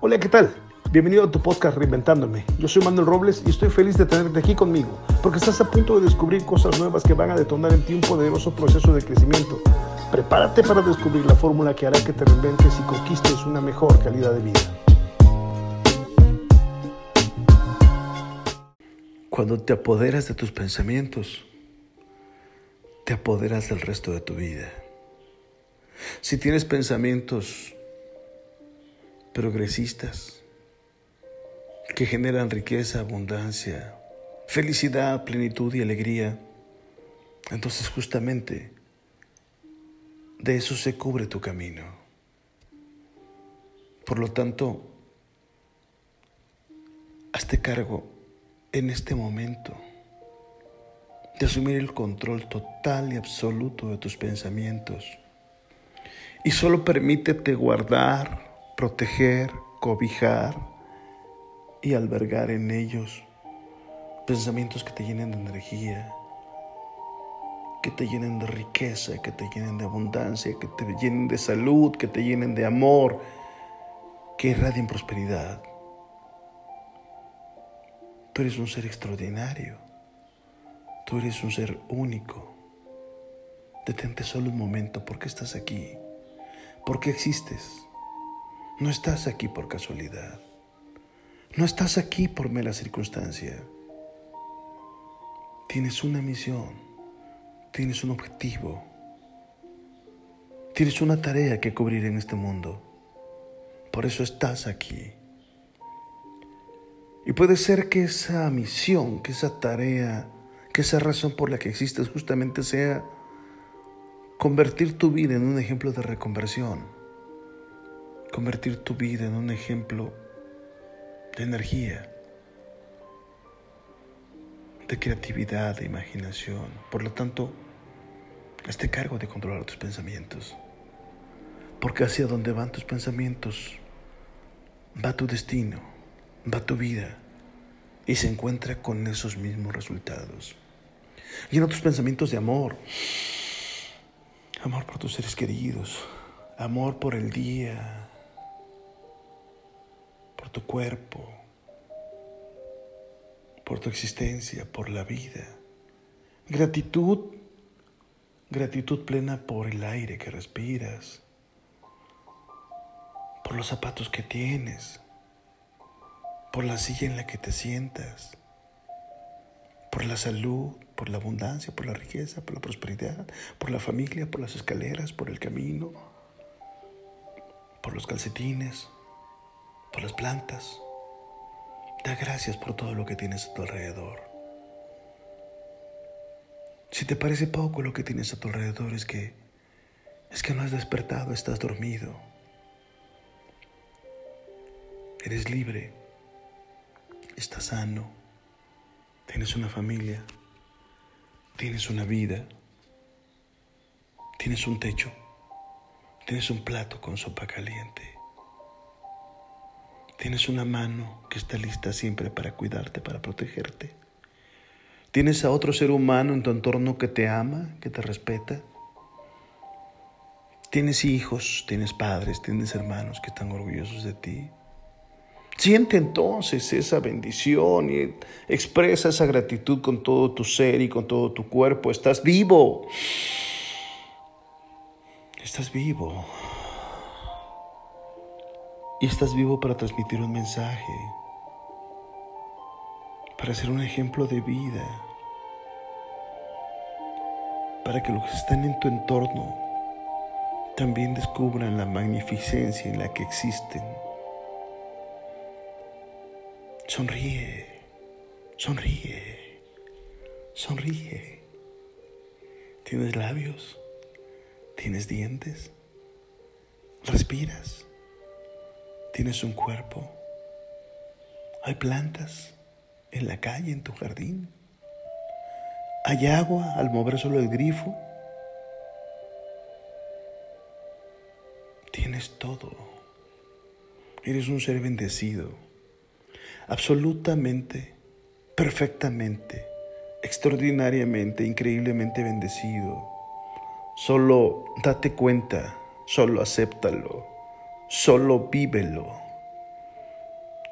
Hola, ¿qué tal? Bienvenido a tu podcast Reinventándome. Yo soy Manuel Robles y estoy feliz de tenerte aquí conmigo, porque estás a punto de descubrir cosas nuevas que van a detonar en ti un poderoso proceso de crecimiento. Prepárate para descubrir la fórmula que hará que te reinventes y conquistes una mejor calidad de vida. Cuando te apoderas de tus pensamientos, te apoderas del resto de tu vida. Si tienes pensamientos progresistas que generan riqueza, abundancia, felicidad, plenitud y alegría, entonces justamente de eso se cubre tu camino. Por lo tanto, hazte cargo en este momento de asumir el control total y absoluto de tus pensamientos. Y solo permítete guardar proteger, cobijar y albergar en ellos pensamientos que te llenen de energía, que te llenen de riqueza, que te llenen de abundancia, que te llenen de salud, que te llenen de amor, que irradien prosperidad. Tú eres un ser extraordinario, tú eres un ser único. Detente solo un momento, ¿por qué estás aquí? ¿Por qué existes? No estás aquí por casualidad. No estás aquí por mera circunstancia. Tienes una misión, tienes un objetivo, tienes una tarea que cubrir en este mundo. Por eso estás aquí. Y puede ser que esa misión, que esa tarea, que esa razón por la que existes justamente sea convertir tu vida en un ejemplo de reconversión convertir tu vida en un ejemplo de energía, de creatividad, de imaginación. Por lo tanto, hazte cargo de controlar tus pensamientos. Porque hacia donde van tus pensamientos, va tu destino, va tu vida y se encuentra con esos mismos resultados. Llena tus pensamientos de amor, amor por tus seres queridos, amor por el día, por tu cuerpo, por tu existencia, por la vida. Gratitud, gratitud plena por el aire que respiras, por los zapatos que tienes, por la silla en la que te sientas, por la salud, por la abundancia, por la riqueza, por la prosperidad, por la familia, por las escaleras, por el camino, por los calcetines por las plantas. Da gracias por todo lo que tienes a tu alrededor. Si te parece poco lo que tienes a tu alrededor es que es que no has despertado, estás dormido. Eres libre, estás sano, tienes una familia, tienes una vida, tienes un techo, tienes un plato con sopa caliente. Tienes una mano que está lista siempre para cuidarte, para protegerte. Tienes a otro ser humano en tu entorno que te ama, que te respeta. Tienes hijos, tienes padres, tienes hermanos que están orgullosos de ti. Siente entonces esa bendición y expresa esa gratitud con todo tu ser y con todo tu cuerpo. Estás vivo. Estás vivo. Y estás vivo para transmitir un mensaje, para ser un ejemplo de vida, para que los que están en tu entorno también descubran la magnificencia en la que existen. Sonríe, sonríe, sonríe. ¿Tienes labios? ¿Tienes dientes? ¿Respiras? Tienes un cuerpo. Hay plantas en la calle, en tu jardín. Hay agua al mover solo el grifo. Tienes todo. Eres un ser bendecido. Absolutamente, perfectamente, extraordinariamente, increíblemente bendecido. Solo date cuenta, solo acéptalo Solo vívelo.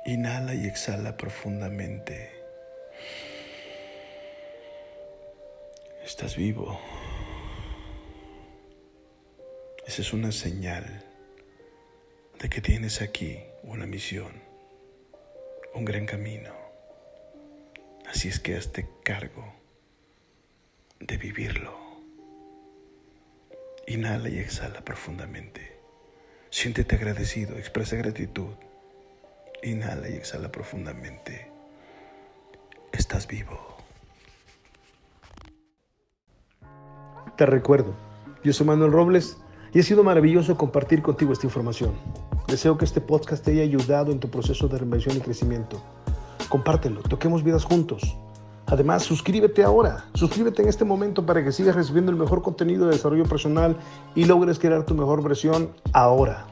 Inhala y exhala profundamente. Estás vivo. Esa es una señal de que tienes aquí una misión, un gran camino. Así es que hazte cargo de vivirlo. Inhala y exhala profundamente. Siéntete agradecido, expresa gratitud. Inhala y exhala profundamente. Estás vivo. Te recuerdo, yo soy Manuel Robles y ha sido maravilloso compartir contigo esta información. Deseo que este podcast te haya ayudado en tu proceso de reinvención y crecimiento. Compártelo, toquemos vidas juntos. Además, suscríbete ahora, suscríbete en este momento para que sigas recibiendo el mejor contenido de desarrollo personal y logres crear tu mejor versión ahora.